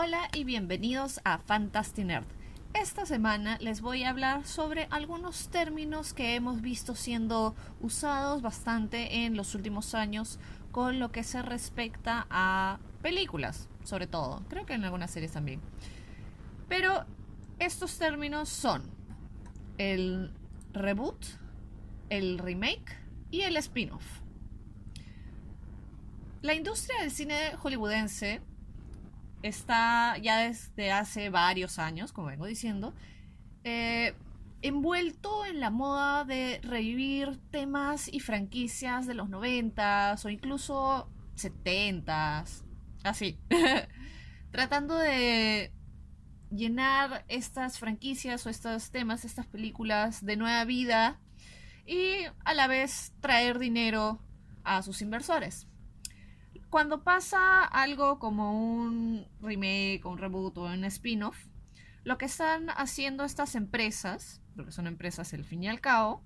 Hola y bienvenidos a Fantastic Nerd. Esta semana les voy a hablar sobre algunos términos que hemos visto siendo usados bastante en los últimos años con lo que se respecta a películas, sobre todo. Creo que en algunas series también. Pero estos términos son el reboot, el remake y el spin-off. La industria del cine hollywoodense está ya desde hace varios años, como vengo diciendo, eh, envuelto en la moda de revivir temas y franquicias de los noventas o incluso setentas, así, tratando de llenar estas franquicias o estos temas, estas películas de nueva vida y a la vez traer dinero a sus inversores cuando pasa algo como un remake o un reboot o un spin-off, lo que están haciendo estas empresas, porque son empresas al fin y al cabo,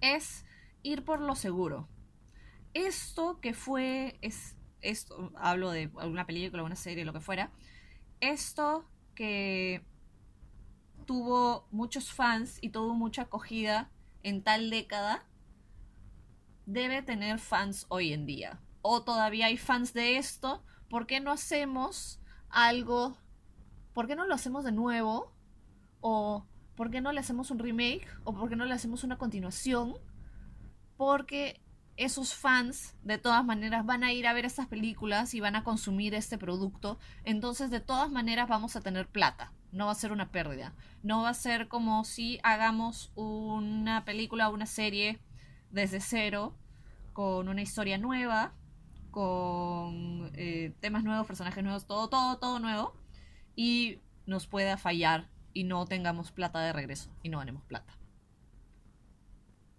es ir por lo seguro. Esto que fue, es, esto, hablo de alguna película, una serie, lo que fuera, esto que tuvo muchos fans y tuvo mucha acogida en tal década, debe tener fans hoy en día o todavía hay fans de esto, ¿por qué no hacemos algo? ¿Por qué no lo hacemos de nuevo? ¿O por qué no le hacemos un remake? ¿O por qué no le hacemos una continuación? Porque esos fans de todas maneras van a ir a ver estas películas y van a consumir este producto. Entonces de todas maneras vamos a tener plata. No va a ser una pérdida. No va a ser como si hagamos una película o una serie desde cero con una historia nueva con eh, temas nuevos, personajes nuevos, todo, todo, todo nuevo, y nos pueda fallar y no tengamos plata de regreso y no ganemos plata.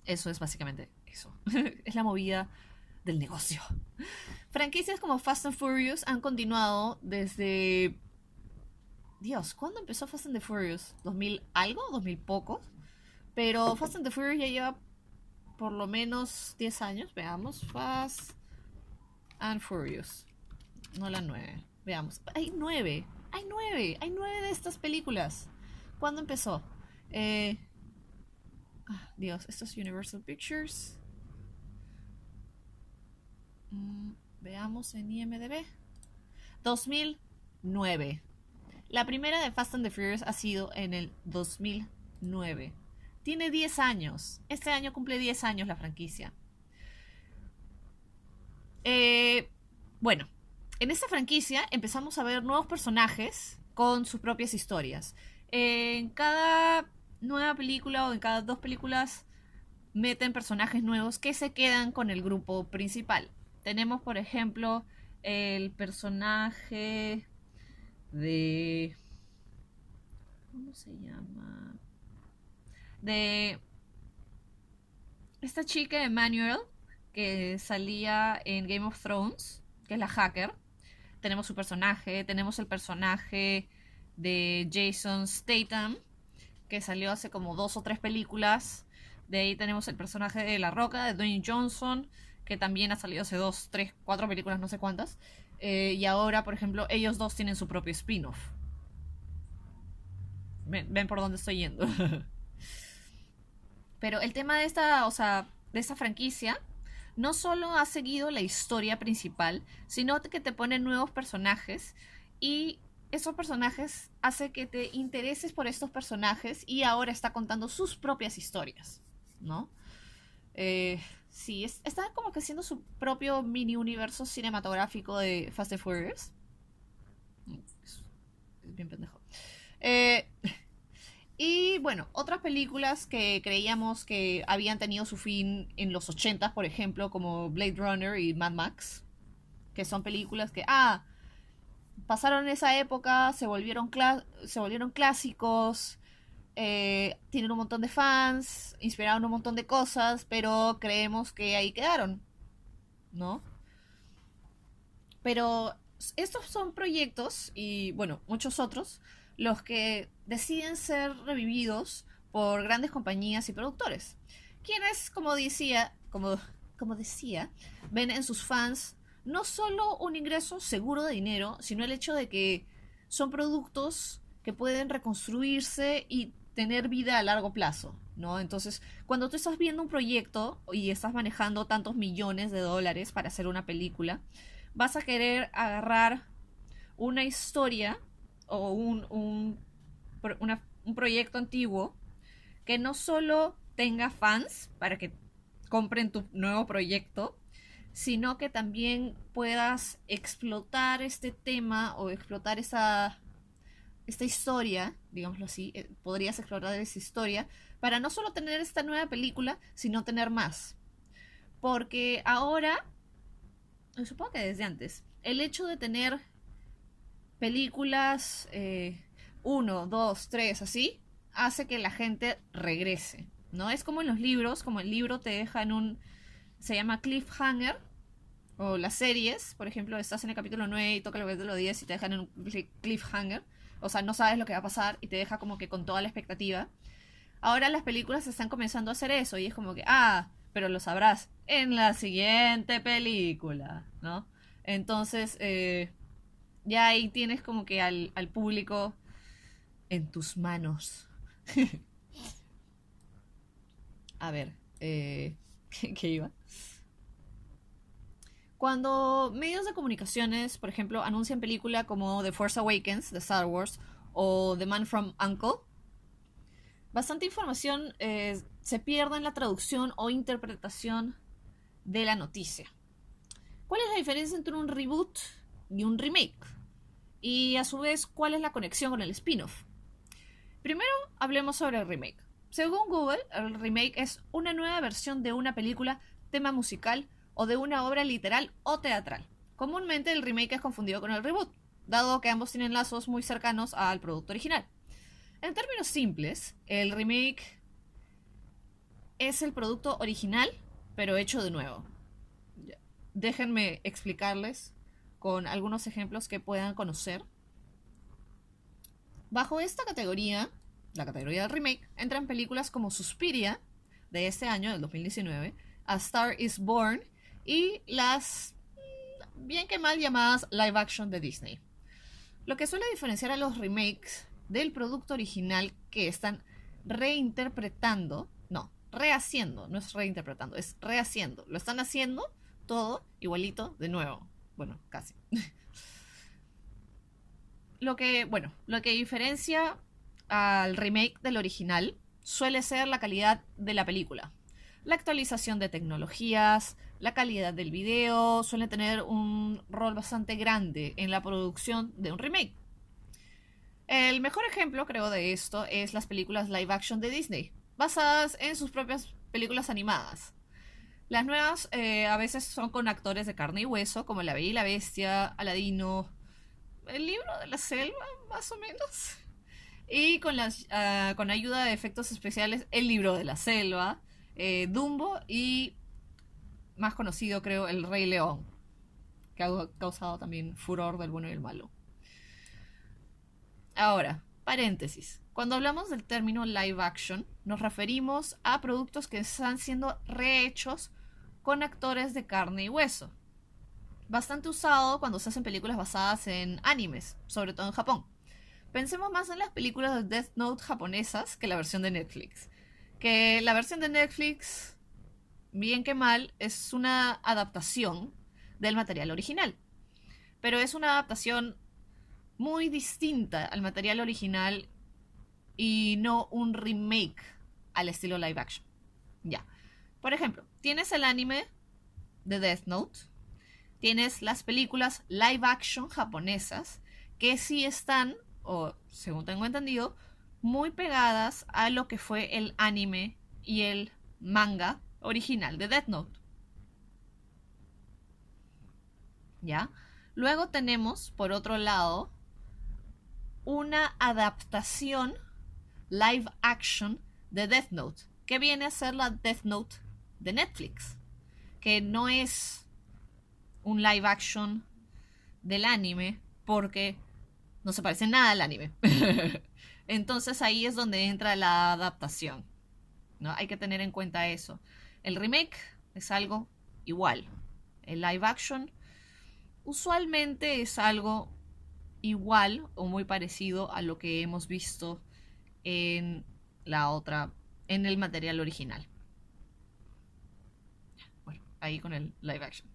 Eso es básicamente eso. es la movida del negocio. Franquicias como Fast and Furious han continuado desde... Dios, ¿cuándo empezó Fast and the Furious? ¿2000 algo? ¿2000 pocos? Pero Fast and the Furious ya lleva por lo menos 10 años. Veamos. Fast and Furious. No la 9. Veamos. Hay 9. Hay 9. Hay 9 de estas películas. ¿Cuándo empezó? Eh... Ah, Dios, esto es Universal Pictures. Mm, veamos en IMDB. 2009. La primera de Fast and the Furious ha sido en el 2009. Tiene 10 años. Este año cumple 10 años la franquicia. Eh, bueno, en esta franquicia empezamos a ver nuevos personajes con sus propias historias. En cada nueva película o en cada dos películas meten personajes nuevos que se quedan con el grupo principal. Tenemos, por ejemplo, el personaje de... ¿Cómo se llama? De... Esta chica, Emmanuel, que salía en Game of Thrones, que es la hacker. Tenemos su personaje, tenemos el personaje de Jason Statham, que salió hace como dos o tres películas. De ahí tenemos el personaje de La Roca, de Dwayne Johnson, que también ha salido hace dos, tres, cuatro películas, no sé cuántas. Eh, y ahora, por ejemplo, ellos dos tienen su propio spin-off. Ven, ven, por dónde estoy yendo. Pero el tema de esta, o sea, de esta franquicia no solo ha seguido la historia principal, sino que te pone nuevos personajes y esos personajes hace que te intereses por estos personajes y ahora está contando sus propias historias, ¿no? Eh, sí, está como que haciendo su propio mini universo cinematográfico de Fast and Furious. Es bien pendejo. Eh, y bueno, otras películas que creíamos que habían tenido su fin en los 80, por ejemplo, como Blade Runner y Mad Max, que son películas que, ah, pasaron esa época, se volvieron, se volvieron clásicos, eh, tienen un montón de fans, inspiraron un montón de cosas, pero creemos que ahí quedaron, ¿no? Pero estos son proyectos y, bueno, muchos otros los que deciden ser revividos por grandes compañías y productores, quienes, como decía, como, como decía, ven en sus fans no solo un ingreso seguro de dinero, sino el hecho de que son productos que pueden reconstruirse y tener vida a largo plazo, ¿no? Entonces, cuando tú estás viendo un proyecto y estás manejando tantos millones de dólares para hacer una película, vas a querer agarrar una historia o un, un, un proyecto antiguo que no solo tenga fans para que compren tu nuevo proyecto, sino que también puedas explotar este tema o explotar esa esta historia, digámoslo así, eh, podrías explorar esa historia para no solo tener esta nueva película, sino tener más. Porque ahora, supongo que desde antes, el hecho de tener películas eh, uno, dos, tres, así, hace que la gente regrese, ¿no? Es como en los libros, como el libro te deja en un, se llama cliffhanger, o las series, por ejemplo, estás en el capítulo 9 y toca el capítulo 10 y te dejan en un cliffhanger, o sea, no sabes lo que va a pasar y te deja como que con toda la expectativa. Ahora las películas están comenzando a hacer eso y es como que, ah, pero lo sabrás en la siguiente película, ¿no? Entonces, eh, ya ahí tienes como que al, al público en tus manos. a ver, eh, ¿qué, iba? Cuando medios de comunicaciones, por ejemplo, anuncian películas como The Force Awakens de Star Wars o The Man from Uncle, bastante información eh, se pierde en la traducción o interpretación de la noticia. ¿Cuál es la diferencia entre un reboot y un remake? Y a su vez, ¿cuál es la conexión con el spin-off? Primero, hablemos sobre el remake. Según Google, el remake es una nueva versión de una película, tema musical o de una obra literal o teatral. Comúnmente el remake es confundido con el reboot, dado que ambos tienen lazos muy cercanos al producto original. En términos simples, el remake es el producto original, pero hecho de nuevo. Déjenme explicarles con algunos ejemplos que puedan conocer. Bajo esta categoría, la categoría del remake, entran películas como Suspiria, de este año, del 2019, A Star is Born y las mm, bien que mal llamadas live action de Disney. Lo que suele diferenciar a los remakes del producto original que están reinterpretando, no, rehaciendo, no es reinterpretando, es rehaciendo. Lo están haciendo todo igualito de nuevo. Bueno, casi. lo que, bueno, lo que diferencia al remake del original suele ser la calidad de la película. La actualización de tecnologías, la calidad del video suele tener un rol bastante grande en la producción de un remake. El mejor ejemplo, creo, de esto es las películas live action de Disney, basadas en sus propias películas animadas. Las nuevas eh, a veces son con actores de carne y hueso, como La Bella y la Bestia, Aladino, El libro de la selva, más o menos. Y con, ah, ayuda de efectos especiales, El libro de la selva, eh, Dumbo y más conocido, creo, El Rey León, que ha causado también furor del bueno y el malo. Ahora, paréntesis. Cuando hablamos del término live action, nos referimos a productos que están siendo rehechos con actores de carne y hueso. Bastante usado cuando se hacen películas basadas en animes, sobre todo en Japón. Pensemos más en las películas de Death Note japonesas que la versión de Netflix. Que la versión de Netflix bien que mal, es una adaptación del material original. Pero es una adaptación muy distinta al material original y no un remake al estilo live action. Ya. Por ejemplo, tienes el anime de Death Note, tienes las películas live action japonesas que sí están, o según tengo entendido, muy pegadas a lo que fue el anime y el manga original de Death Note. ¿Ya? Luego tenemos, por otro lado, una adaptación live action de Death Note, que viene a ser la Death Note de Netflix, que no es un live action del anime, porque no se parece nada al anime. Entonces ahí es donde entra la adaptación. ¿no? Hay que tener en cuenta eso. El remake es algo igual. El live action usualmente es algo igual o muy parecido a lo que hemos visto en la otra, en el material original. Bueno, ahí con el live action.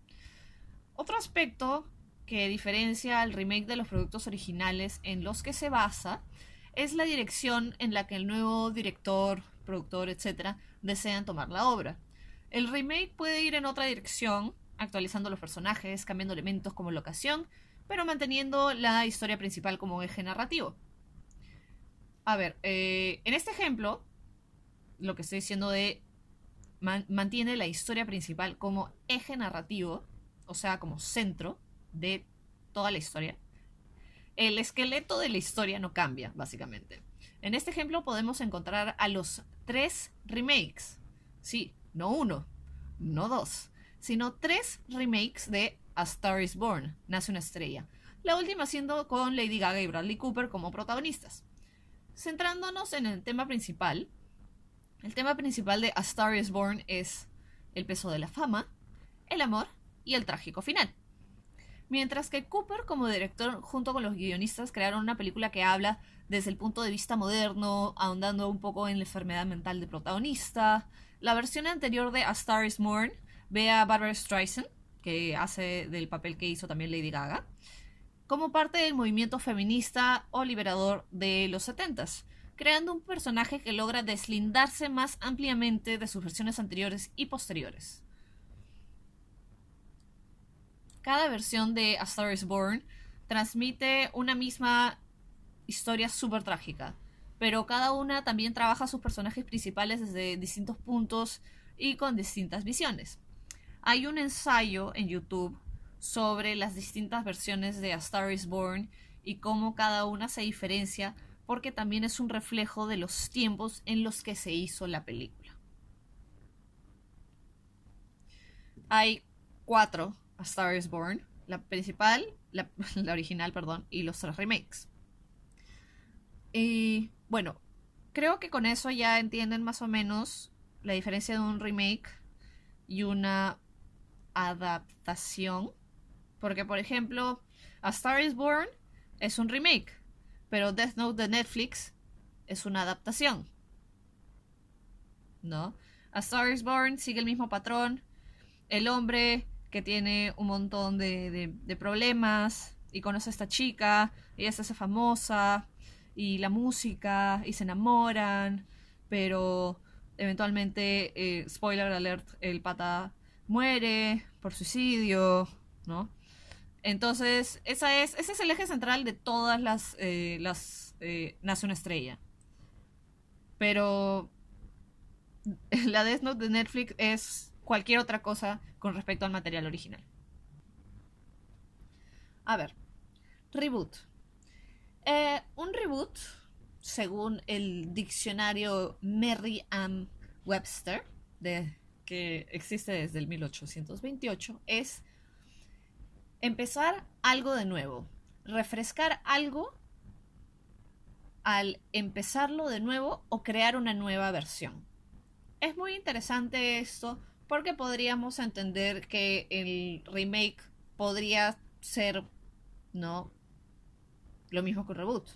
Otro aspecto que diferencia al remake de los productos originales en los que se basa es la dirección en la que el nuevo director, productor, etc. desean tomar la obra. El remake puede ir en otra dirección, actualizando los personajes, cambiando elementos como locación, pero manteniendo la historia principal como eje narrativo. A ver, eh, en este ejemplo, lo que estoy diciendo de mantiene la historia principal como eje narrativo, o sea, como centro de toda la historia. El esqueleto de la historia no cambia, básicamente. En este ejemplo podemos encontrar a los tres remakes. Sí, no uno, no dos, sino tres remakes de A Star is Born, Nace una estrella. La última siendo con Lady Gaga y Bradley Cooper como protagonistas. Centrándonos en el tema principal, el tema principal de A Star is Born es el peso de la fama, el amor y el trágico final. Mientras que Cooper como director junto con los guionistas crearon una película que habla desde el punto de vista moderno, ahondando un poco en la enfermedad mental del protagonista. La versión anterior de A Star is Born ve a Barbara Streisand, que hace del papel que hizo también Lady Gaga, como parte del movimiento feminista o liberador de los 70s, creando un personaje que logra deslindarse más ampliamente de sus versiones anteriores y posteriores. Cada versión de A Star is Born transmite una misma historia súper trágica, pero cada una también trabaja a sus personajes principales desde distintos puntos y con distintas visiones. Hay un ensayo en YouTube sobre las distintas versiones de A Star is Born y cómo cada una se diferencia porque también es un reflejo de los tiempos en los que se hizo la película. Hay cuatro A Star is Born, la principal, la, original, perdón, y los tres remakes. Y bueno, creo que con eso ya entienden más o menos la diferencia de un remake y una adaptación porque, por ejemplo, A Star is Born es un remake, pero Death Note de Netflix es una adaptación. ¿No? A Star is Born sigue el mismo patrón. El hombre que tiene un montón de, problemas y conoce a esta chica, ella se hace famosa, y la música, y se enamoran, pero eventualmente, eh, spoiler alert, el pata muere por suicidio, ¿no? Entonces, esa es, ese es el eje central de todas las, eh, las eh, Nace una estrella. Pero la Death Note de Netflix es cualquier otra cosa con respecto al material original. A ver, reboot. Eh, un reboot, según el diccionario Merriam Webster, de, que existe desde el 1828, es empezar algo de nuevo, refrescar algo al empezarlo de nuevo o crear una nueva versión. Es muy interesante esto porque podríamos entender que el remake podría ser, ¿no? Lo mismo que un reboot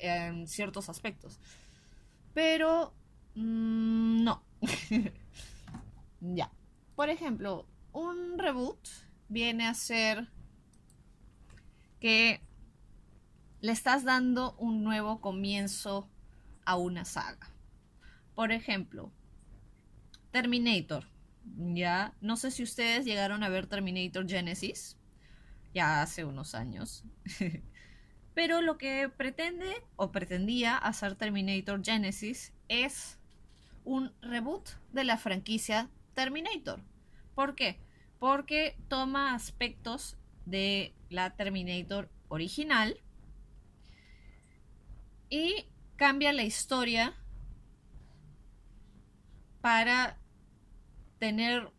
en ciertos aspectos. Pero mm, no. ya. Por ejemplo, un reboot viene a ser que le estás dando un nuevo comienzo a una saga. Por ejemplo, Terminator. Ya, no sé si ustedes llegaron a ver Terminator Genesis, ya hace unos años. Pero lo que pretende o pretendía hacer Terminator Genesis es un reboot de la franquicia Terminator. ¿Por qué? porque toma aspectos de la Terminator original y cambia la historia para tener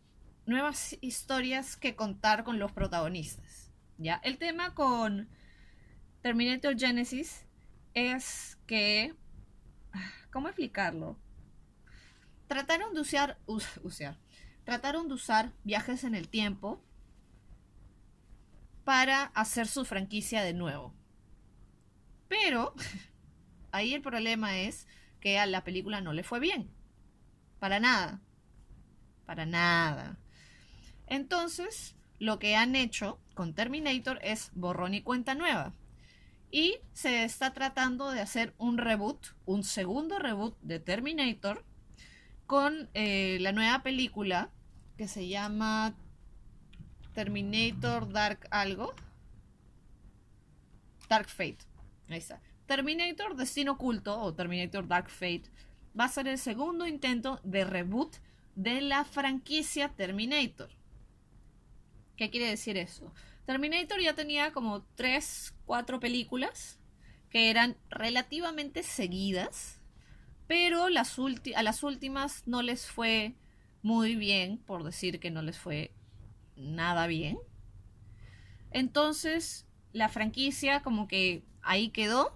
nuevas historias que contar con los protagonistas. ¿ya? El tema con Terminator Genesis es que... ¿Cómo explicarlo? Trataron de usar, usar, trataron de usar viajes en el tiempo para hacer su franquicia de nuevo. Pero ahí el problema es que a la película no le fue bien. Para nada. Para nada. Entonces, lo que han hecho con Terminator es borrón y cuenta nueva. Y se está tratando de hacer un reboot, un segundo reboot de Terminator con eh, la nueva película que se llama Terminator Dark algo. Dark Fate. Ahí está. Terminator Destino Oculto o Terminator Dark Fate va a ser el segundo intento de reboot de la franquicia Terminator. ¿Qué quiere decir eso? Terminator ya tenía como 3, 4 películas que eran relativamente seguidas, pero las a las últimas no les fue muy bien, por decir que no les fue nada bien. Entonces, la franquicia como que ahí quedó,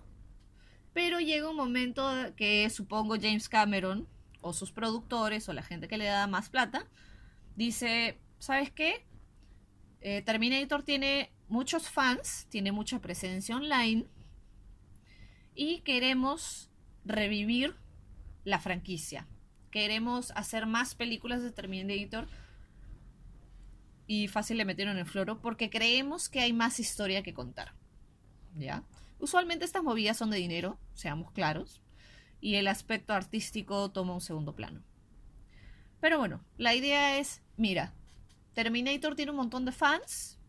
pero llega un momento que supongo James Cameron o sus productores o la gente que le da más plata dice, ¿sabes qué? Eh, Terminator tiene muchos fans, tiene mucha presencia online y queremos revivir la franquicia. Queremos hacer más películas de Terminator y fácil le metieron el floro porque creemos que hay más historia que contar. ¿Ya? Usualmente estas movidas son de dinero, seamos claros, y el aspecto artístico toma un segundo plano. Pero bueno, la idea es, mira, Terminator tiene un montón de fans.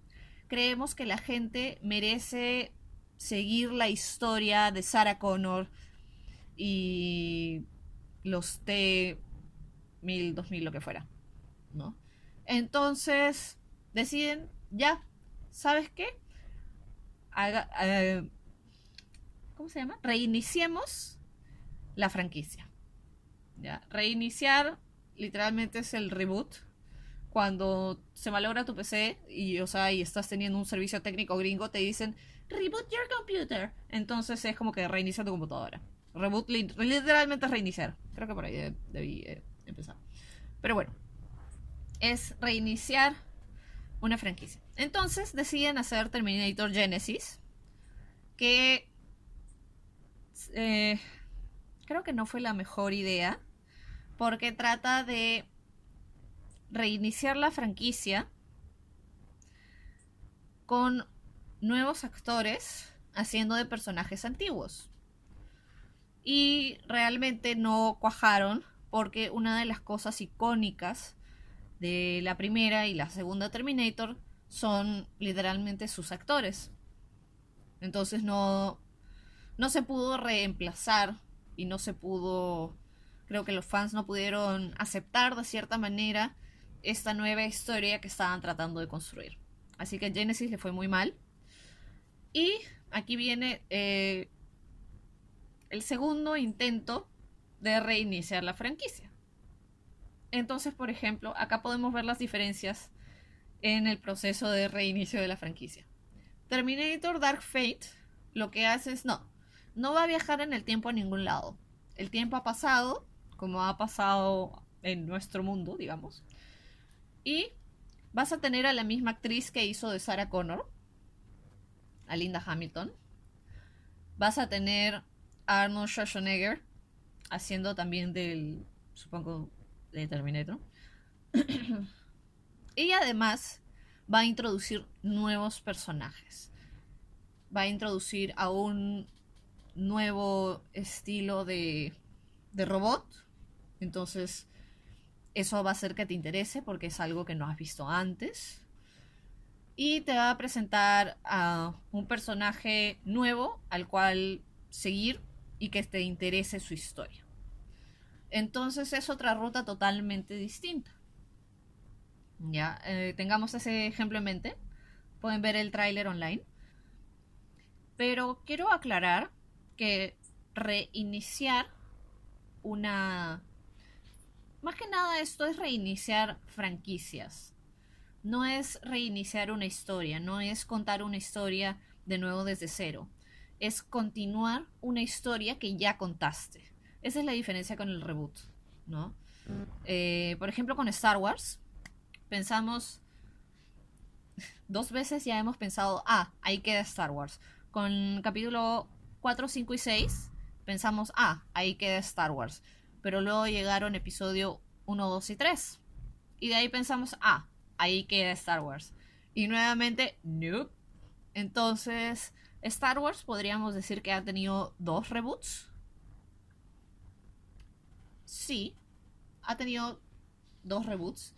Creemos que la gente merece seguir la historia de Sarah Connor y los T 1000, 2000, lo que fuera, ¿no? Entonces deciden, ya, ¿sabes qué? Eh, ¿Cómo se llama? Reiniciemos la franquicia. ¿Ya? Reiniciar literalmente es el reboot cuando se malogra tu PC y, o sea, y estás teniendo un servicio técnico gringo, te dicen reboot your computer. Entonces es como que reinicia tu computadora. Reboot literalmente es reiniciar. Creo que por ahí debí eh, empezar. Pero bueno, es reiniciar una franquicia. Entonces deciden hacer Terminator Genesis, que eh, creo que no fue la mejor idea, porque trata de reiniciar la franquicia con nuevos actores haciendo de personajes antiguos. Y realmente no cuajaron porque una de las cosas icónicas de la primera y la segunda Terminator son literalmente sus actores. Entonces no, no se pudo reemplazar y no se pudo, creo que los fans no pudieron aceptar de cierta manera esta nueva historia que estaban tratando de construir. Así que Genesis le fue muy mal. Y aquí viene eh, el segundo intento de reiniciar la franquicia. Entonces, por ejemplo, acá podemos ver las diferencias en el proceso de reinicio de la franquicia. Terminator Dark Fate lo que hace es no, no va a viajar en el tiempo a ningún lado. El tiempo ha pasado, como ha pasado en nuestro mundo, digamos. Y vas a tener a la misma actriz que hizo de Sarah Connor, a Linda Hamilton. Vas a tener a Arnold Schwarzenegger haciendo también del, supongo, de Terminator. y además va a introducir nuevos personajes. Va a introducir a un nuevo estilo de, de robot. Entonces eso va a hacer que te interese porque es algo que no has visto antes. Y te va a presentar a un personaje nuevo al cual seguir y que te interese su historia. Entonces es otra ruta totalmente distinta. Ya, eh, tengamos ese ejemplo en mente. Pueden ver el tráiler online. Pero quiero aclarar que reiniciar una más que nada esto es reiniciar franquicias. No es reiniciar una historia, no es contar una historia de nuevo desde cero. Es continuar una historia que ya contaste. Esa es la diferencia con el reboot, ¿no? Eh, por ejemplo, con Star Wars, pensamos dos veces ya hemos pensado, ah, ahí queda Star Wars. Con capítulo 4, 5 y 6 pensamos, ah, ahí queda Star Wars. Pero luego llegaron episodio 1, 2 y 3. Y de ahí pensamos, ah, ahí queda Star Wars. Y nuevamente, nope. Entonces, Star Wars podríamos decir que ha tenido dos reboots. Sí, ha tenido dos reboots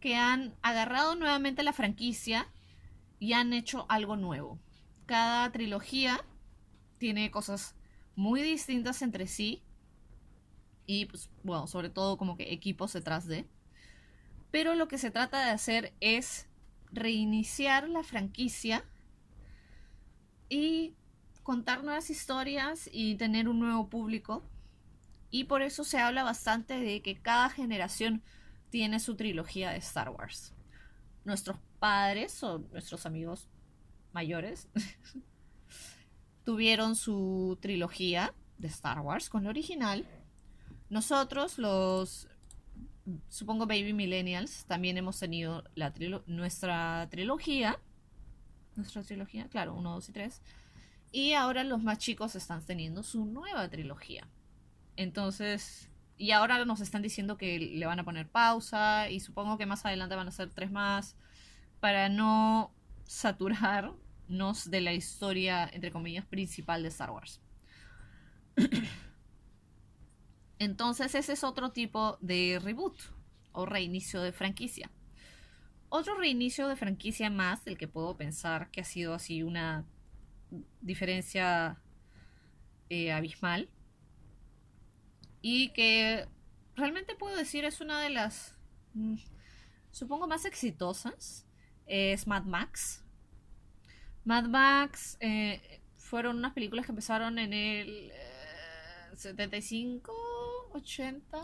que han agarrado nuevamente la franquicia y han hecho algo nuevo. Cada trilogía tiene cosas muy distintas entre sí y pues bueno, sobre todo como que equipos detrás de. Pero lo que se trata de hacer es reiniciar la franquicia y contar nuevas historias y tener un nuevo público. Y por eso se habla bastante de que cada generación tiene su trilogía de Star Wars. Nuestros padres o nuestros amigos mayores tuvieron su trilogía de Star Wars con la original. Nosotros, los, supongo, baby millennials, también hemos tenido la nuestra trilogía. Nuestra trilogía, claro, 1, 2 y 3. Y ahora los más chicos están teniendo su nueva trilogía. Entonces, y ahora nos están diciendo que le van a poner pausa y supongo que más adelante van a ser tres más para no saturarnos de la historia, entre comillas, principal de Star Wars. Entonces ese es otro tipo de reboot o reinicio de franquicia. Otro reinicio de franquicia más del que puedo pensar que ha sido así una diferencia eh, abismal y que realmente puedo decir es una de las, mm, supongo, más exitosas, es Mad Max. Mad Max eh, fueron unas películas que empezaron en el 75, eh, 80.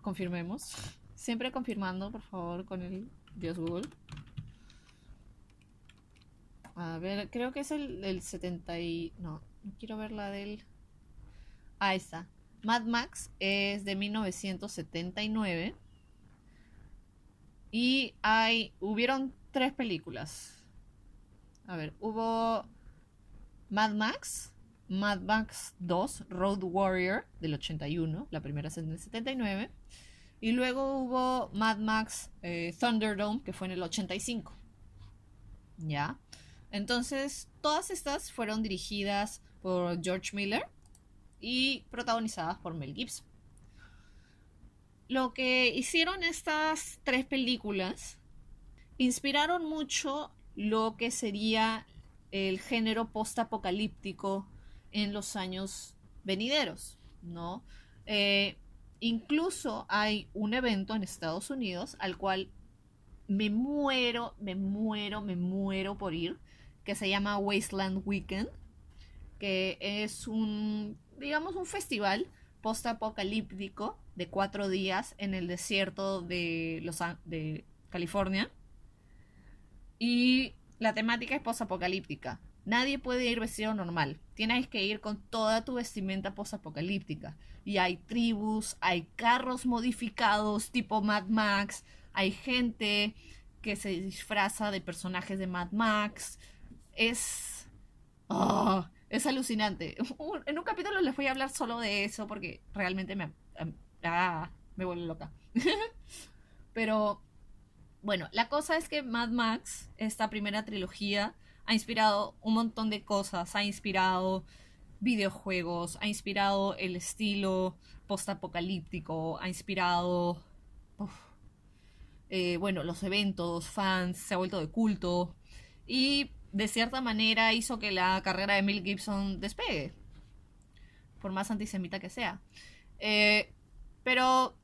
Confirmemos. Siempre confirmando, por favor, con el Dios Google. A ver, creo que es el, el 70 y... No, no quiero ver la del... Ahí está. Mad Max es de 1979 y hay hubieron tres películas. A ver, hubo Mad Max, Mad Max 2, Road Warrior del 81, la primera es en el 79, y luego hubo Mad Max eh, Thunderdome que fue en el 85. ¿Ya? Entonces, todas estas fueron dirigidas por George Miller y protagonizadas por Mel Gibson. Lo que hicieron estas tres películas inspiraron mucho lo que sería el género post-apocalíptico en los años venideros, ¿no? Eh, incluso hay un evento en Estados Unidos al cual me muero, me muero, me muero por ir, que se llama Wasteland Weekend, que es un digamos, un festival post-apocalíptico de cuatro días en el desierto de, los, de California. Y la temática es post-apocalíptica. Nadie puede ir vestido normal. Tienes que ir con toda tu vestimenta post-apocalíptica. Y hay tribus, hay carros modificados tipo Mad Max, hay gente que se disfraza de personajes de Mad Max. Es. Oh, es alucinante. En un capítulo les voy a hablar solo de eso porque realmente me, ah, me vuelve loca. Pero bueno, la cosa es que Mad Max, esta primera trilogía, ha inspirado un montón de cosas. Ha inspirado videojuegos, ha inspirado el estilo postapocalíptico, ha inspirado, eh, bueno, los eventos, fans, se ha vuelto de culto. Y de cierta manera hizo que la carrera de Mel Gibson despegue, por más antisemita que sea. Eh, pero,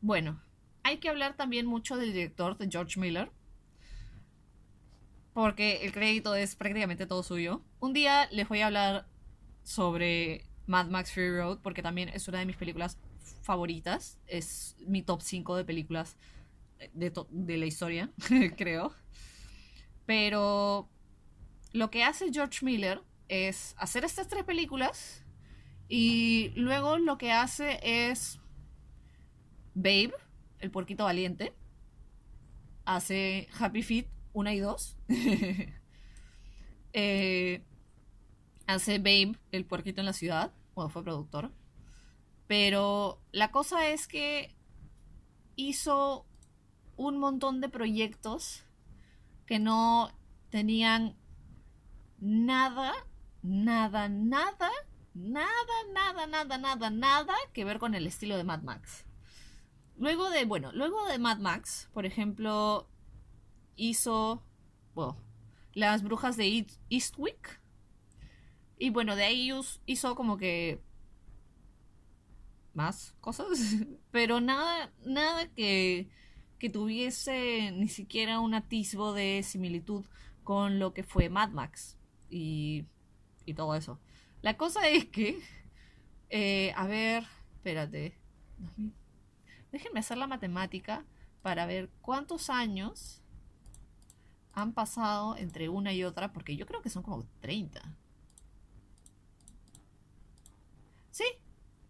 bueno, hay que hablar también mucho del director, de George Miller, porque el crédito es prácticamente todo suyo. Un día les voy a hablar sobre Mad Max Fury Road, porque también es una de mis películas favoritas, es mi top 5 de películas de, de la historia, creo. Pero lo que hace George Miller es hacer estas tres películas y luego lo que hace es Babe, el puerquito valiente, hace Happy Feet 1 y 2. Eh, hace Babe, el puerquito en la ciudad. Bueno, fue productor. Pero la cosa es que hizo un montón de proyectos que no tenían nada, nada, nada, nada, nada, nada, nada, nada que ver con el estilo de Mad Max. Luego de, bueno, luego de Mad Max, por ejemplo, hizo, bueno, Las Brujas de Eastwick. Y bueno, de ahí hizo como que más cosas, pero nada, nada que, que tuviese ni siquiera un atisbo de similitud con lo que fue Mad Max y, y todo eso. La cosa es que, eh, a ver, espérate, déjenme hacer la matemática para ver cuántos años han pasado entre una y otra, porque yo creo que son como 30. Sí,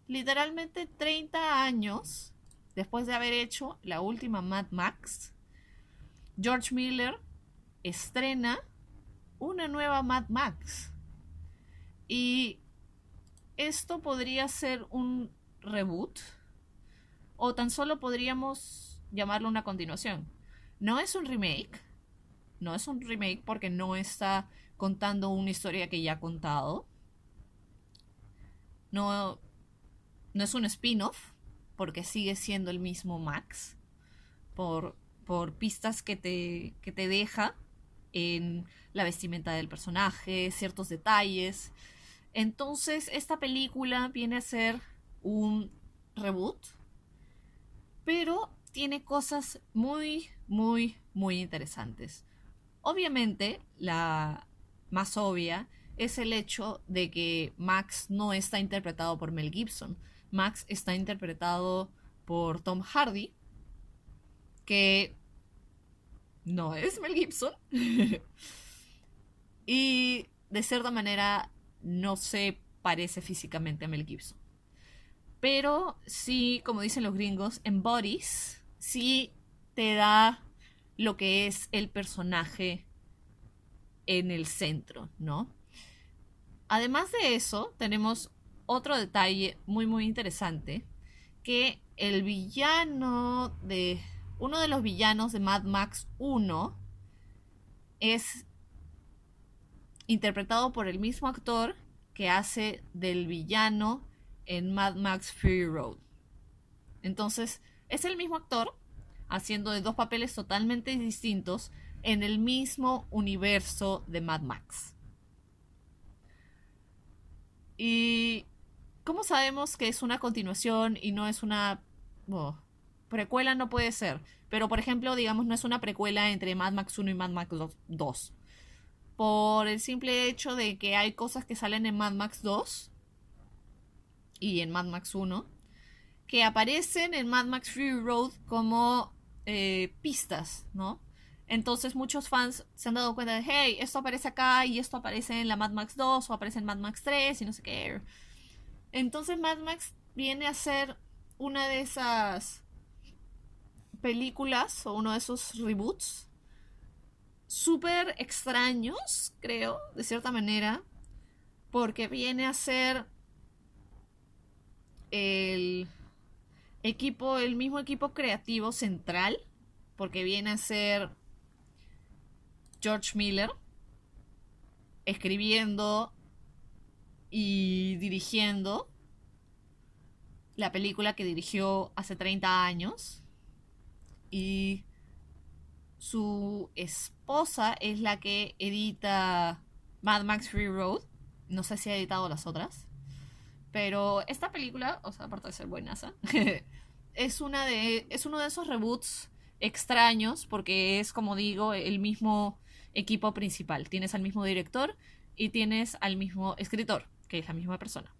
literalmente 30 años después de haber hecho la última Mad Max, George Miller estrena una nueva Mad Max. Y esto podría ser un reboot o tan solo podríamos llamarlo una continuación. No es un remake, no es un remake porque no está contando una historia que ya ha contado. No, no es un spin-off, porque sigue siendo el mismo Max, por, por pistas que te, que te deja en la vestimenta del personaje, ciertos detalles. Entonces, esta película viene a ser un reboot, pero tiene cosas muy, muy, muy interesantes. Obviamente, la más obvia es el hecho de que Max no está interpretado por Mel Gibson, Max está interpretado por Tom Hardy, que no es Mel Gibson. y de cierta manera no se parece físicamente a Mel Gibson. Pero sí, como dicen los gringos, en Bodies sí te da lo que es el personaje en el centro, ¿no? Además de eso, tenemos otro detalle muy muy interesante, que el villano de... Uno de los villanos de Mad Max 1 es interpretado por el mismo actor que hace del villano en Mad Max Fury Road. Entonces, es el mismo actor haciendo de dos papeles totalmente distintos en el mismo universo de Mad Max. Y ¿Cómo sabemos que es una continuación y no es una... precuela no puede ser. Pero, por ejemplo, digamos, no es una precuela entre Mad Max 1 y Mad Max 2. Por el simple hecho de que hay cosas que salen en Mad Max 2 y en Mad Max 1 que aparecen en Mad Max Fury Road como eh, pistas, ¿no? Entonces muchos fans se han dado cuenta de, hey, esto aparece acá y esto aparece en la Mad Max 2 o aparece en Mad Max 3 y no sé qué. Entonces Mad Max viene a ser una de esas películas o uno de esos reboots súper extraños, creo, de cierta manera, porque viene a ser el equipo, el mismo equipo creativo central, porque viene a ser George Miller escribiendo y dirigiendo la película que dirigió hace 30 años. Y su esposa es la que edita Mad Max Free Road. No sé si ha editado las otras. Pero esta película, o sea, aparte de ser buena, es una de. es uno de esos reboots extraños. Porque es, como digo, el mismo equipo principal. Tienes al mismo director y tienes al mismo escritor que es la misma persona.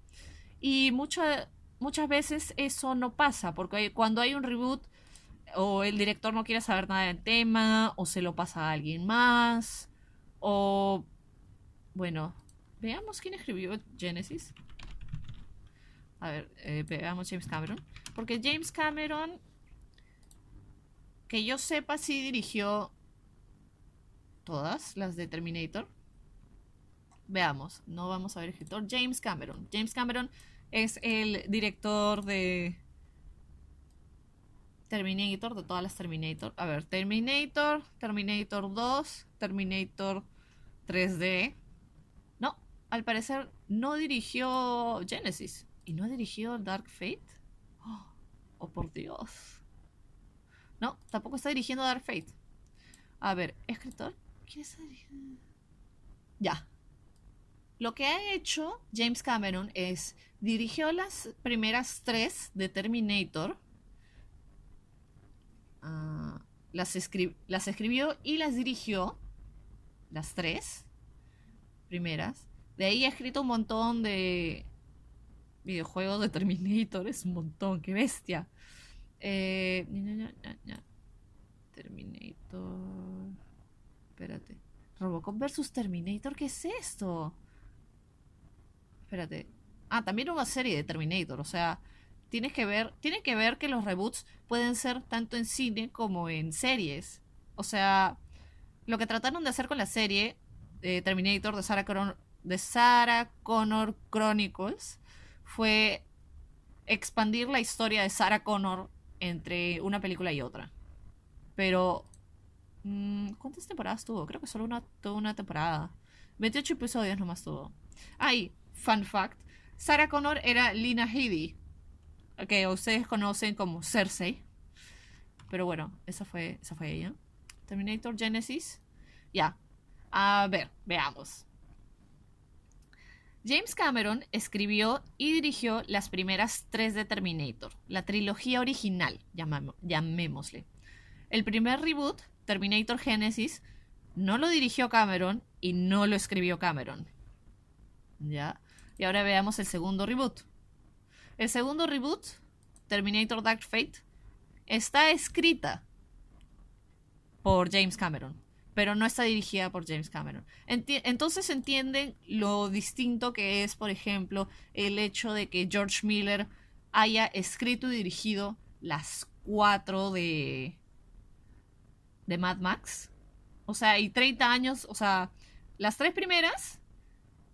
Y muchas veces eso no pasa, porque cuando hay un reboot, o el director no quiere saber nada del tema, o se lo pasa a alguien más, o... Bueno, veamos quién escribió Genesis. A ver, eh, veamos James Cameron. Porque James Cameron, que yo sepa, sí dirigió todas las de Terminator. veamos, no vamos a ver escritor. James Cameron. James Cameron es el director de Terminator, de todas las Terminator. A ver, Terminator, Terminator 2, Terminator 3D. No, al parecer no dirigió Genesis. ¿Y no dirigió Dark Fate? Oh, oh, por Dios. No, tampoco está dirigiendo Dark Fate. A ver, escritor. ¿Quién está dirigiendo? Ya. Lo que ha hecho James Cameron es dirigió las primeras tres de Terminator. Ah, las escribió y las dirigió. Las tres primeras. De ahí ha escrito un montón de videojuegos de Terminator. Es un montón, qué bestia. Eh, Terminator. Espérate. Robocop versus Terminator, ¿qué es esto? Espérate. Ah, también una serie de Terminator, o sea, tienes que ver, tiene que ver que los reboots pueden ser tanto en cine como en series. O sea, lo que trataron de hacer con la serie de Terminator de Sarah de Sarah Connor Chronicles fue expandir la historia de Sarah Connor entre una película y otra. Pero Mm, ¿Cuántas temporadas tuvo? Creo que solo una, toda una temporada. 28 episodios nomás tuvo. Ay, fun fact. Sarah Connor era Lina Headey. Que ustedes conocen como Cersei. Pero bueno, esa fue, esa fue ella. Terminator Genesis. Ya. A ver, veamos. James Cameron escribió y dirigió las primeras tres de Terminator, la trilogía original, llamémosle. El primer reboot Terminator Genesis no lo dirigió Cameron y no lo escribió Cameron. ¿Ya? Y ahora veamos el segundo reboot. El segundo reboot, Terminator Dark Fate, está escrita por James Cameron, pero no está dirigida por James Cameron. entonces entienden lo distinto que es, por ejemplo, el hecho de que George Miller haya escrito y dirigido las cuatro de de Mad Max. O sea, y 30 años, o sea, las tres primeras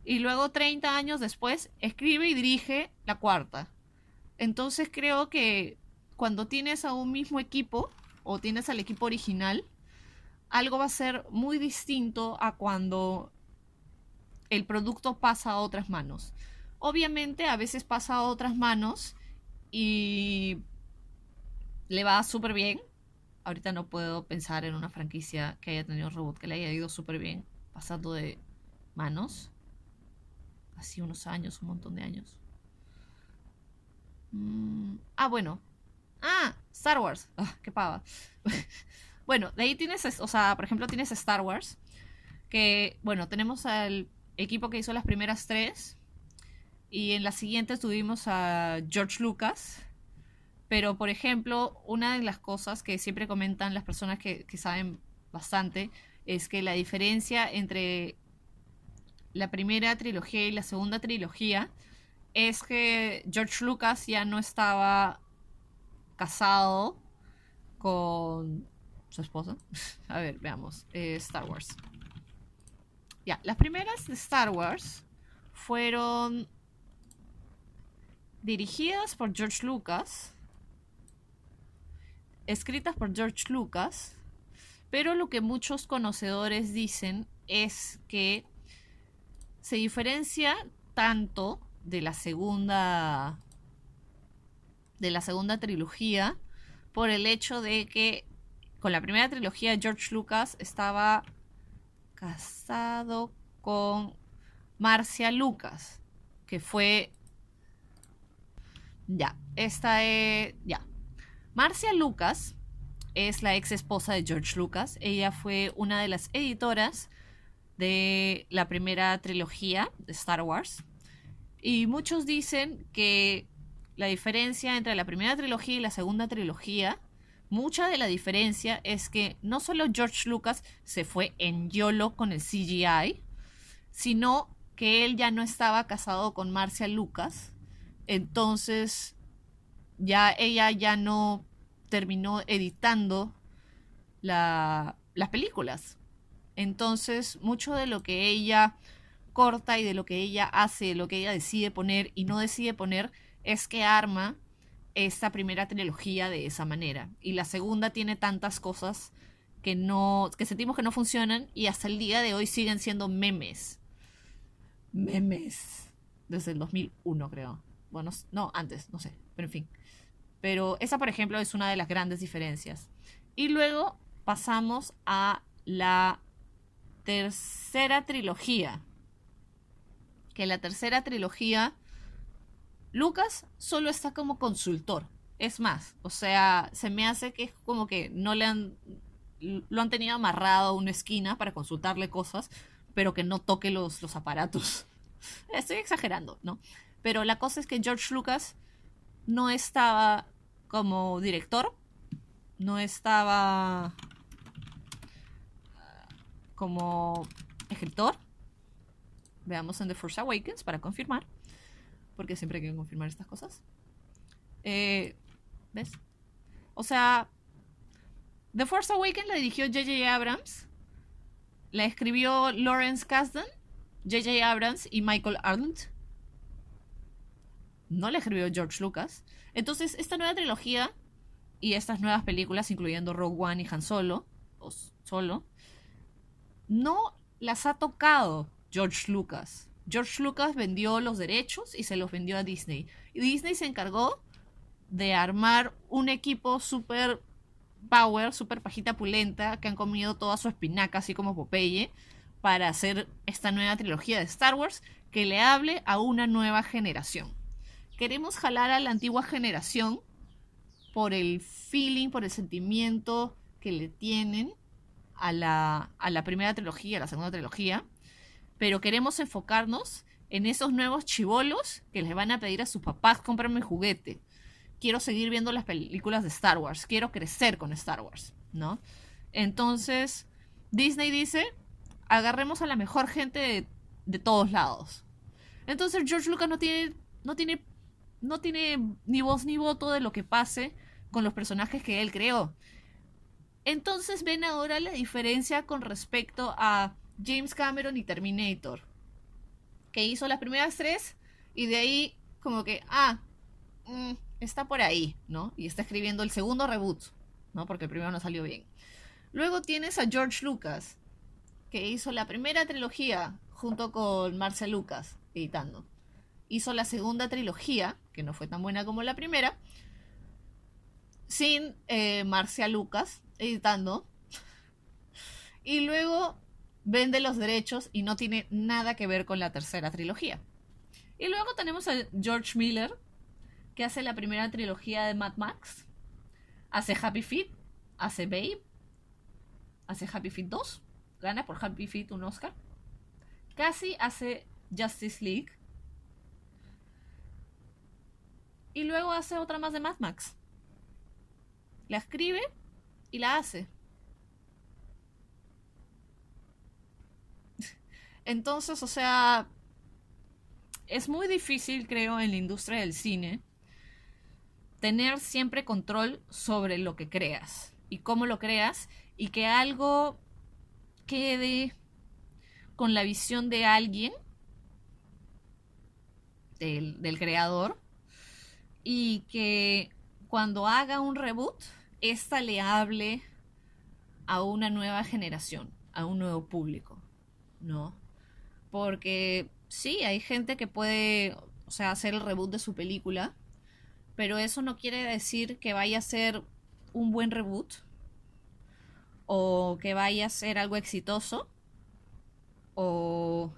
y luego 30 años después escribe y dirige la cuarta. Entonces creo que cuando tienes a un mismo equipo o tienes al equipo original, algo va a ser muy distinto a cuando el producto pasa a otras manos. Obviamente a veces pasa a otras manos y le va súper bien, ahorita no puedo pensar en una franquicia que haya tenido un robot que le haya ido súper bien, pasando de manos. Así unos años, un montón de años. Mm, ah, bueno. Ah, Star Wars. Ah, qué pava. bueno, de ahí tienes, o sea, por ejemplo, tienes Star Wars. Que, bueno, tenemos al equipo que hizo las primeras tres. Y en las siguientes tuvimos a George Lucas pero, por ejemplo, una de las cosas que siempre comentan las personas que, saben bastante es que la diferencia entre la primera trilogía y la segunda trilogía es que George Lucas ya no estaba casado con su esposa. A ver, veamos. Eh, Star Wars. Ya, las primeras de Star Wars fueron dirigidas por George Lucas escritas por George Lucas, pero lo que muchos conocedores dicen es que se diferencia tanto de la segunda de la segunda trilogía por el hecho de que con la primera trilogía George Lucas estaba casado con Marcia Lucas, que fue ya, esta es ya. Marcia Lucas es la ex esposa de George Lucas. Ella fue una de las editoras de la primera trilogía de Star Wars. Y muchos dicen que la diferencia entre la primera trilogía y la segunda trilogía, mucha de la diferencia es que no solo George Lucas se fue en YOLO con el CGI, sino que él ya no estaba casado con Marcia Lucas. Entonces ya ella ya no terminó editando las películas. Entonces, mucho de lo que ella corta y de lo que ella hace, lo que ella decide poner y no decide poner, es que arma esta primera trilogía de esa manera. Y la segunda tiene tantas cosas que no que sentimos que no funcionan y hasta el día de hoy siguen siendo memes. Memes. Desde el 2001, creo. Bueno, no, antes, no sé, pero en fin. Pero esa, por ejemplo, es una de las grandes diferencias. Y luego pasamos a la tercera trilogía. Que la tercera trilogía, Lucas solo está como consultor. Es más, o sea, se me hace que es como que no le han, lo han tenido amarrado a una esquina para consultarle cosas, pero que no toque los, los aparatos. Estoy exagerando, ¿no? Pero la cosa es que George Lucas no estaba como director, no estaba como escritor. Veamos en The Force Awakens para confirmar, porque siempre hay que confirmar estas cosas. Eh, ¿Ves? O sea, The Force Awakens la dirigió J.J. Abrams, la escribió Lawrence Kasdan, J.J. Abrams y Michael Arndt. No la escribió George Lucas. Entonces, esta nueva trilogía y estas nuevas películas, incluyendo Rogue One y Han Solo, Solo, no las ha tocado George Lucas. George Lucas vendió los derechos y se los vendió a Disney. Y Disney se encargó de armar un equipo súper power, súper pajita pulenta, que han comido toda su espinaca, así como Popeye, para hacer esta nueva trilogía de Star Wars que le hable a una nueva generación. Queremos jalar a la antigua generación por el feeling, por el sentimiento que le tienen a la, a la primera trilogía, a la segunda trilogía, pero queremos enfocarnos en esos nuevos chivolos que les van a pedir a sus papás cómprame juguete. Quiero seguir viendo las películas de Star Wars, quiero crecer con Star Wars, ¿no? Entonces, Disney dice, agarremos a la mejor gente de, de todos lados. Entonces George Lucas no tiene, no tiene, no tiene ni voz ni voto de lo que pase con los personajes que él creó. Entonces ven ahora la diferencia con respecto a James Cameron y Terminator. Que hizo las primeras tres y de ahí como que, ah, mm, está por ahí, ¿no? Y está escribiendo el segundo reboot, ¿no? Porque el primero no salió bien. Luego tienes a George Lucas, que hizo la primera trilogía junto con Marcel Lucas, editando. Hizo la segunda trilogía, que no fue tan buena como la primera, sin eh, Marcia Lucas, editando. Y luego vende los derechos y no tiene nada que ver con la tercera trilogía. Y luego tenemos a George Miller, que hace la primera trilogía de Mad Max. Hace Happy Feet, hace Babe, hace Happy Feet 2, gana por Happy Feet un Oscar. Casi hace Justice League. Y luego hace otra más de Mad Max. La escribe y la hace. Entonces, o sea, es muy difícil, creo, en la industria del cine tener siempre control sobre lo que creas y cómo lo creas y que algo quede con la visión de alguien, del, creador, y que cuando haga un reboot, esta le hable a una nueva generación, a un nuevo público, ¿no? Porque sí, hay gente que puede, o sea, hacer el reboot de su película, pero eso no quiere decir que vaya a ser un buen reboot o que vaya a ser algo exitoso o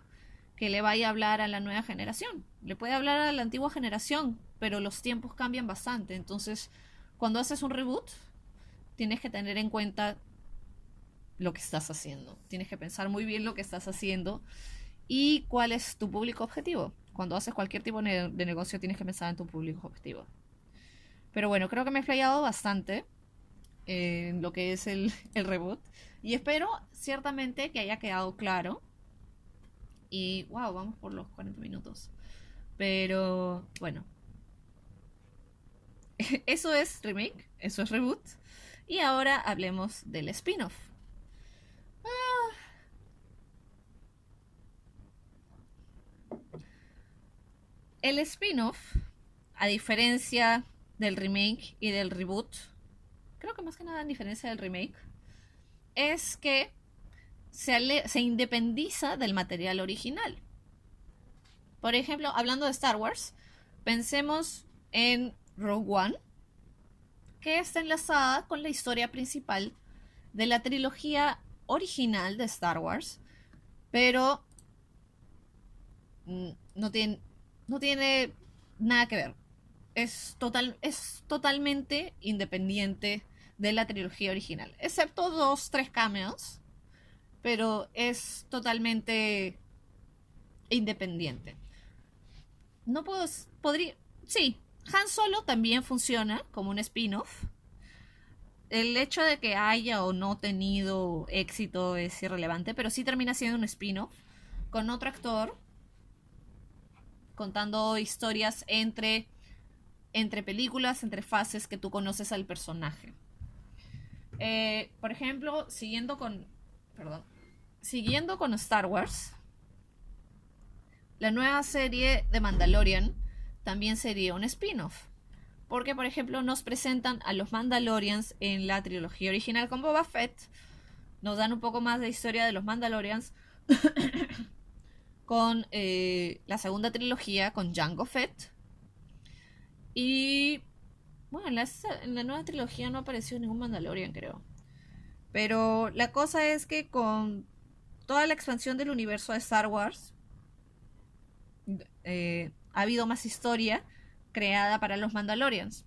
que le vaya a hablar a la nueva generación. Le puede hablar a la antigua generación, pero los tiempos cambian bastante. Entonces, cuando haces un reboot, tienes que tener en cuenta lo que estás haciendo. Tienes que pensar muy bien lo que estás haciendo y cuál es tu público objetivo. Cuando haces cualquier tipo de, negocio tienes que pensar en tu público objetivo. Pero bueno, creo que me he flayado bastante en lo que es el, el reboot. Y espero ciertamente que haya quedado claro. Y wow, vamos por los 40 minutos. Pero bueno. Eso es remake, eso es reboot. Y ahora hablemos del spin-off. Ah. El spin-off, a diferencia del remake y del reboot, creo que más que nada a diferencia del remake, es que se, se independiza del material original. Por ejemplo, hablando de Star Wars, pensemos en Rogue One, que está enlazada con la historia principal de la trilogía original de Star Wars, pero no tiene, no tiene nada que ver. Es, total, es totalmente independiente de la trilogía original, excepto dos, tres cameos, pero es totalmente independiente. No puedo, podría, sí, Han Solo también funciona como un spin-off. El hecho de que haya o no tenido éxito es irrelevante, pero sí termina siendo un spin-off con otro actor contando historias entre entre películas, entre fases que tú conoces al personaje. Eh, por ejemplo, siguiendo con. Perdón. Siguiendo con Star Wars. La nueva serie de Mandalorian también sería un spin-off. Porque, por ejemplo, nos presentan a los Mandalorians en la trilogía original con Boba Fett. Nos dan un poco más de historia de los Mandalorians. con eh, la segunda trilogía con Jango Fett. Y bueno, en la, nueva trilogía no apareció ningún Mandalorian, creo. Pero la cosa es que con toda la expansión del universo de Star Wars, eh, ha habido más historia creada para los Mandalorians.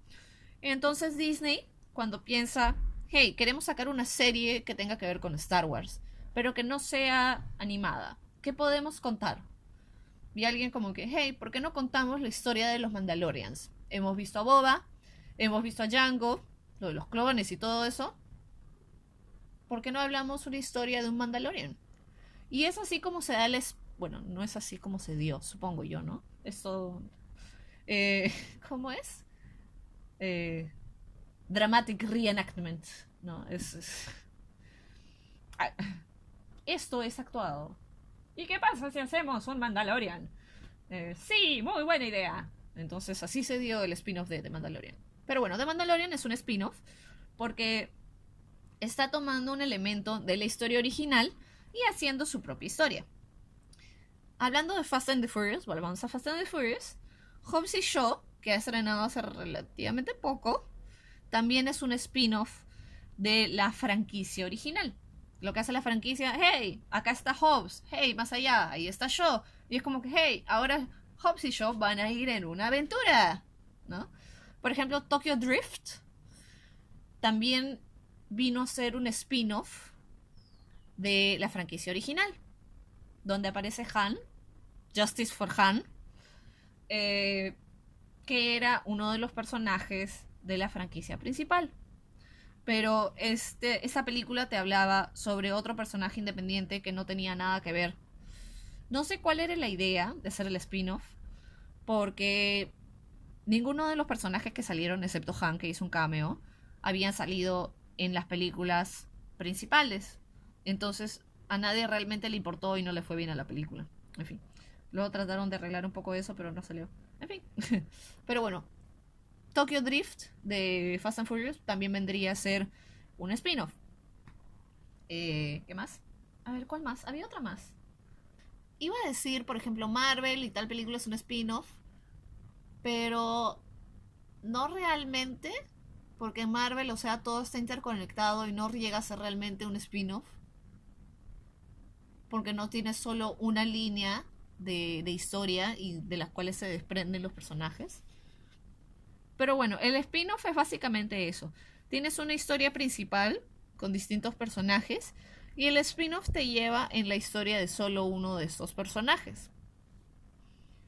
Entonces Disney, cuando piensa, hey, queremos sacar una serie que tenga que ver con Star Wars, pero que no sea animada, ¿qué podemos contar? Y alguien como que, hey, ¿por qué no contamos la historia de los Mandalorians? Hemos visto a Boba, hemos visto a Django, lo de los clones y todo eso. ¿Por qué no hablamos una historia de un Mandalorian? Y es así como se da el... Bueno, no es así como se dio, supongo yo, ¿no? Esto... Eh, ¿Cómo es? Eh, dramatic reenactment. No, es... Ah, esto es actuado. ¿Y qué pasa si hacemos un Mandalorian? Eh, sí, muy buena idea. Entonces así se dio el spin-off de The Mandalorian. Pero bueno, The Mandalorian es un spin-off porque está tomando un elemento de la historia original y haciendo su propia historia. Hablando de Fast and the Furious, volvamos a Fast and the Furious, Hobbs y Shaw, que ha estrenado hace relativamente poco, también es un spin-off de la franquicia original. Lo que hace la franquicia, hey, acá está Hobbs, hey, más allá, ahí está Shaw. Y es como que, hey, ahora Hobbs y Shaw van a ir en una aventura, ¿no? Por ejemplo, Tokyo Drift también vino a ser un spin-off de la franquicia original, donde aparece Han, Justice for Han, eh, que era uno de los personajes de la franquicia principal. Pero este, esa película te hablaba sobre otro personaje independiente que no tenía nada que ver no sé cuál era la idea de hacer el spin-off, porque ninguno de los personajes que salieron, excepto Han, que hizo un cameo, habían salido en las películas principales. Entonces, a nadie realmente le importó y no le fue bien a la película. En fin. Luego trataron de arreglar un poco eso, pero no salió. En fin. pero bueno. Tokyo Drift de Fast and Furious también vendría a ser un spin-off. Eh, ¿Qué más? A ver, ¿cuál más? Había otra más iba a decir, por ejemplo, Marvel y tal película es un spin-off, pero no realmente, porque Marvel, o sea, todo está interconectado y no llega a ser realmente un spin-off, porque no tiene solo una línea de, de historia y de las cuales se desprenden los personajes. Pero bueno, el spin-off es básicamente eso. Tienes una historia principal con distintos personajes y el spin-off te lleva en la historia de solo uno de estos personajes.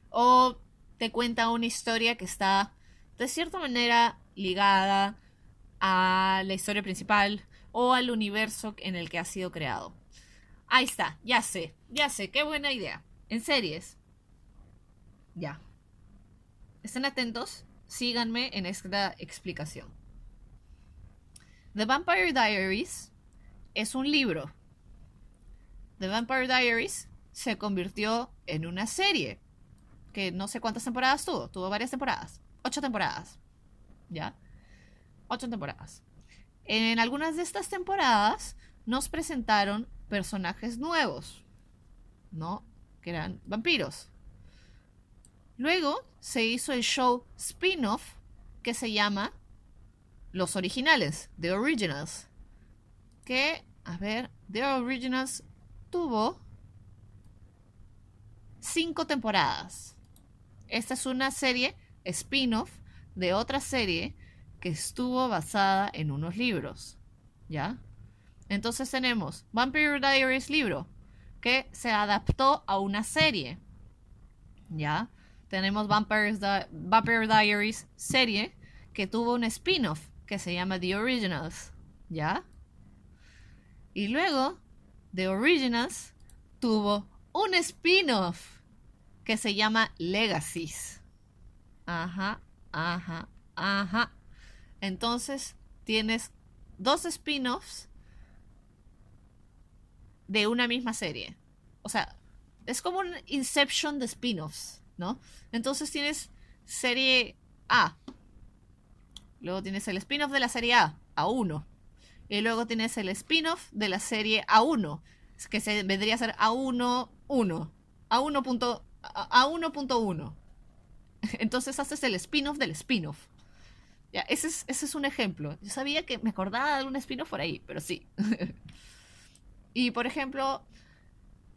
O te cuenta una historia que está de cierta manera ligada a la historia principal o al universo en el que ha sido creado. Ahí está, ya sé, ya sé, qué buena idea. En series. Ya. Estén atentos, síganme en esta explicación. The Vampire Diaries es un libro The Vampire Diaries se convirtió en una serie que no sé cuántas temporadas tuvo, tuvo varias temporadas, ocho temporadas, ¿ya? Ocho temporadas. En algunas de estas temporadas nos presentaron personajes nuevos, ¿no? Que eran vampiros. Luego se hizo el show spin-off que se llama Los Originales, The Originals. Que, a ver, The Originals tuvo cinco temporadas. Esta es una serie spin-off de otra serie que estuvo basada en unos libros. ¿Ya? Entonces tenemos Vampire Diaries libro, que se adaptó a una serie. ¿Ya? Tenemos Vampire Diaries serie, que tuvo un spin-off que se llama The Originals. ¿Ya? Y luego, The Originals tuvo un spin-off que se llama Legacies. Ajá, ajá, ajá. Entonces, tienes dos spin-offs de una misma serie. O sea, es como un Inception de spin-offs, ¿no? Entonces tienes serie A. Luego tienes el spin-off de la serie A, A1. Y luego tienes el spin-off de la serie A1, que se vendría a ser A1, 1. A1.1. A1.1. Entonces haces el spin-off del spin-off. Ya, ese es, ese es un ejemplo. Yo sabía que me acordaba de un spin-off por ahí, pero sí. Y por ejemplo,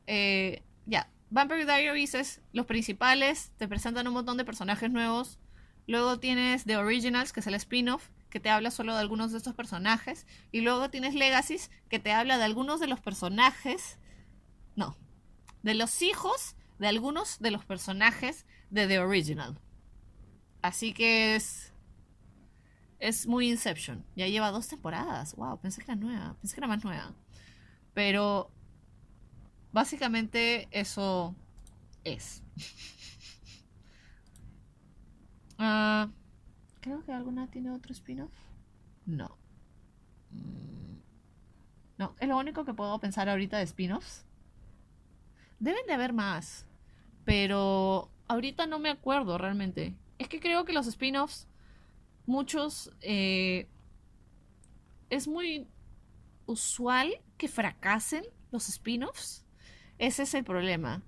eh, ya, Vampire Diaries es los principales, te presentan un montón de personajes nuevos. Luego tienes The Originals, que es el spin-off, que te habla solo de algunos de estos personajes. Y luego tienes Legacies, que te habla de algunos de los personajes. No, de los hijos de algunos de los personajes de The Original. Así que es. Es muy Inception. Ya lleva dos temporadas. Wow, pensé que era nueva. Pensé que era más nueva. Pero básicamente eso es. Ah, creo que alguna tiene otro spin-off. No. Mm, no, es lo único que puedo pensar ahorita de spin-offs. Deben de haber más. Pero ahorita no me acuerdo realmente. Es que creo que los spin-offs, muchos... Eh, es muy usual que fracasen los spin-offs. Ese es el problema.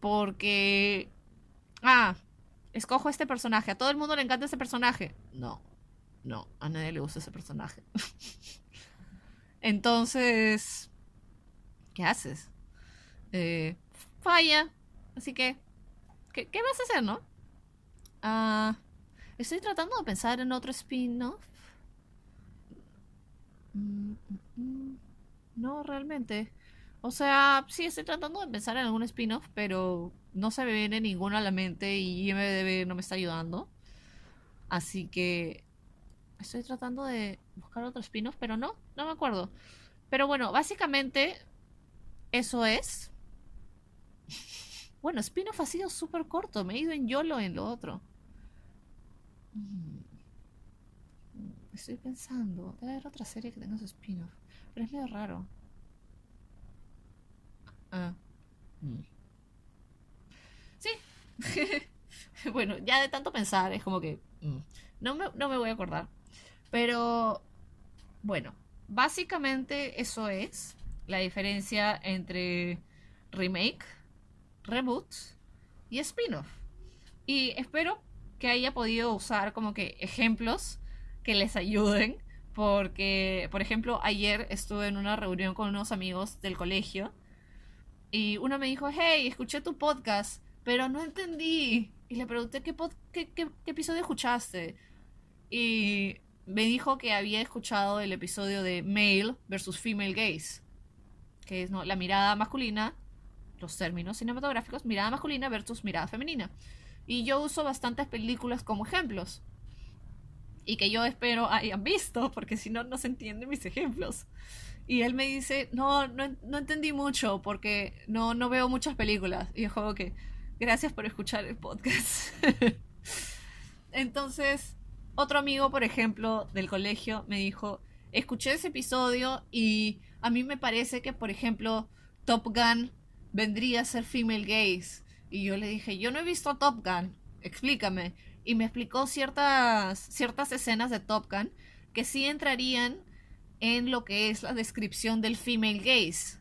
Porque... Ah, escojo este personaje. A todo el mundo le encanta ese personaje. No, no, a nadie le gusta ese personaje. Entonces, ¿qué haces? Eh, falla. Así que, ¿qué, ¿qué, vas a hacer, no? Ah, estoy tratando de pensar en otro spin-off. Mm, mm, mm. No, realmente. O sea, sí estoy tratando de pensar en algún spin-off, pero no se me viene ninguno a la mente y IMDB no me está ayudando. Así que estoy tratando de buscar otro spin-off, pero no, no me acuerdo. Pero bueno, básicamente eso es. Bueno, spin-off ha sido súper corto, me he ido en YOLO en lo otro. Estoy pensando, debe haber otra serie que tenga su spin-off, pero es medio raro. Ah. Mm. Sí. bueno, ya de tanto pensar, es como que mm, no, me, no me voy a acordar. Pero, bueno, básicamente eso es la diferencia entre remake, reboot y spin-off. Y espero que haya podido usar como que ejemplos que les ayuden. Porque, por ejemplo, ayer estuve en una reunión con unos amigos del colegio y uno me dijo, hey, escuché tu podcast, pero no entendí. Y le pregunté, ¿qué, episodio escuchaste? Y me dijo que había escuchado el episodio de Male versus Female Gaze, que es la mirada masculina, los términos cinematográficos, mirada masculina versus mirada femenina. Y yo uso bastantes películas como ejemplos. Y que yo espero hayan visto, porque si no, no se entienden mis ejemplos. Y él me dice, no, no, no entendí mucho porque no, no veo muchas películas. Y yo juego que, gracias por escuchar el podcast. Entonces, otro amigo, por ejemplo, del colegio me dijo, escuché ese episodio y a mí me parece que, por ejemplo, Top Gun vendría a ser female gaze. Y yo le dije, yo no he visto Top Gun, explícame. Y me explicó ciertas, ciertas escenas de Top Gun que sí entrarían en lo que es la descripción del female gaze.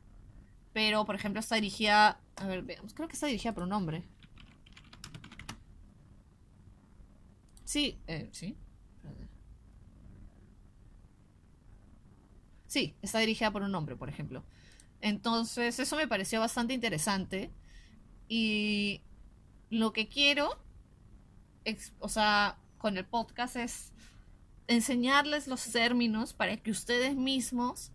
Pero, por ejemplo, está dirigida... A ver, veamos. Creo que está dirigida por un hombre. Sí, eh, sí. Sí, está dirigida por un hombre, por ejemplo. Entonces, eso me pareció bastante interesante. Y lo que quiero, o sea, con el podcast es enseñarles los términos para que ustedes mismos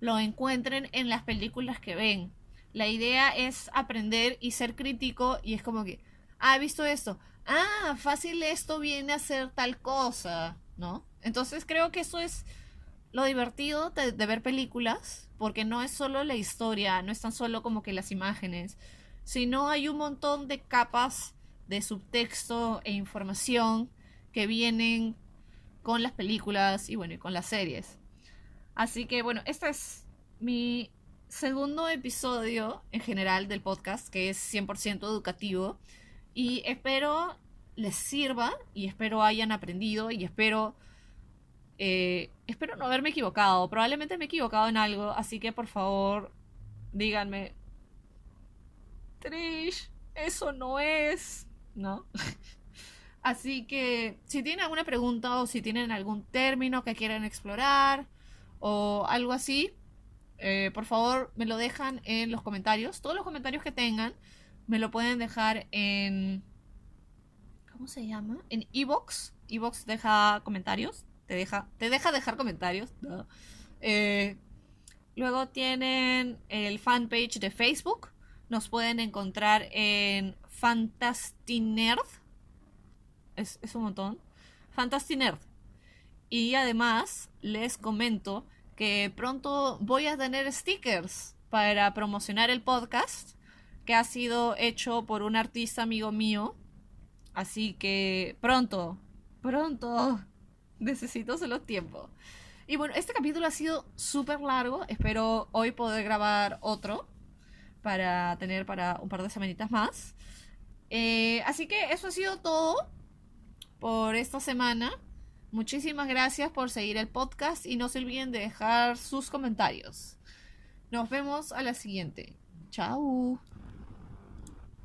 lo encuentren en las películas que ven. La idea es aprender y ser crítico y es como que, ah, he visto esto. Ah, fácil esto viene a ser tal cosa, ¿no? Entonces creo que eso es lo divertido de, de, ver películas, porque no es solo la historia, no es tan solo como que las imágenes, sino hay un montón de capas de subtexto e información que vienen con las películas y bueno, y con las series. Así que bueno, este es mi segundo episodio en general del podcast, que es 100% educativo, y espero les sirva y espero hayan aprendido y espero eh, espero no haberme equivocado. Probablemente me he equivocado en algo, así que por favor, díganme. Trish, eso no es. ¿No? así que si tienen alguna pregunta o si tienen algún término que quieran explorar o algo así, eh, por favor me lo dejan en los comentarios. Todos los comentarios que tengan me lo pueden dejar en... ¿Cómo se llama? En Evox. Evox deja comentarios te deja, te deja dejar comentarios. Eh, luego tienen el fanpage de Facebook. Nos pueden encontrar en Fantastinerd. Es, es un montón. Fantastinerd. Y además les comento que pronto voy a tener stickers para promocionar el podcast que ha sido hecho por un artista amigo mío. Así que pronto, pronto necesito solo tiempo. Y bueno, este capítulo ha sido súper largo. Espero hoy poder grabar otro para tener para un par de semanitas más. Eh, así que eso ha sido todo por esta semana. Muchísimas gracias por seguir el podcast y no se olviden de dejar sus comentarios. Nos vemos a la siguiente. Chao.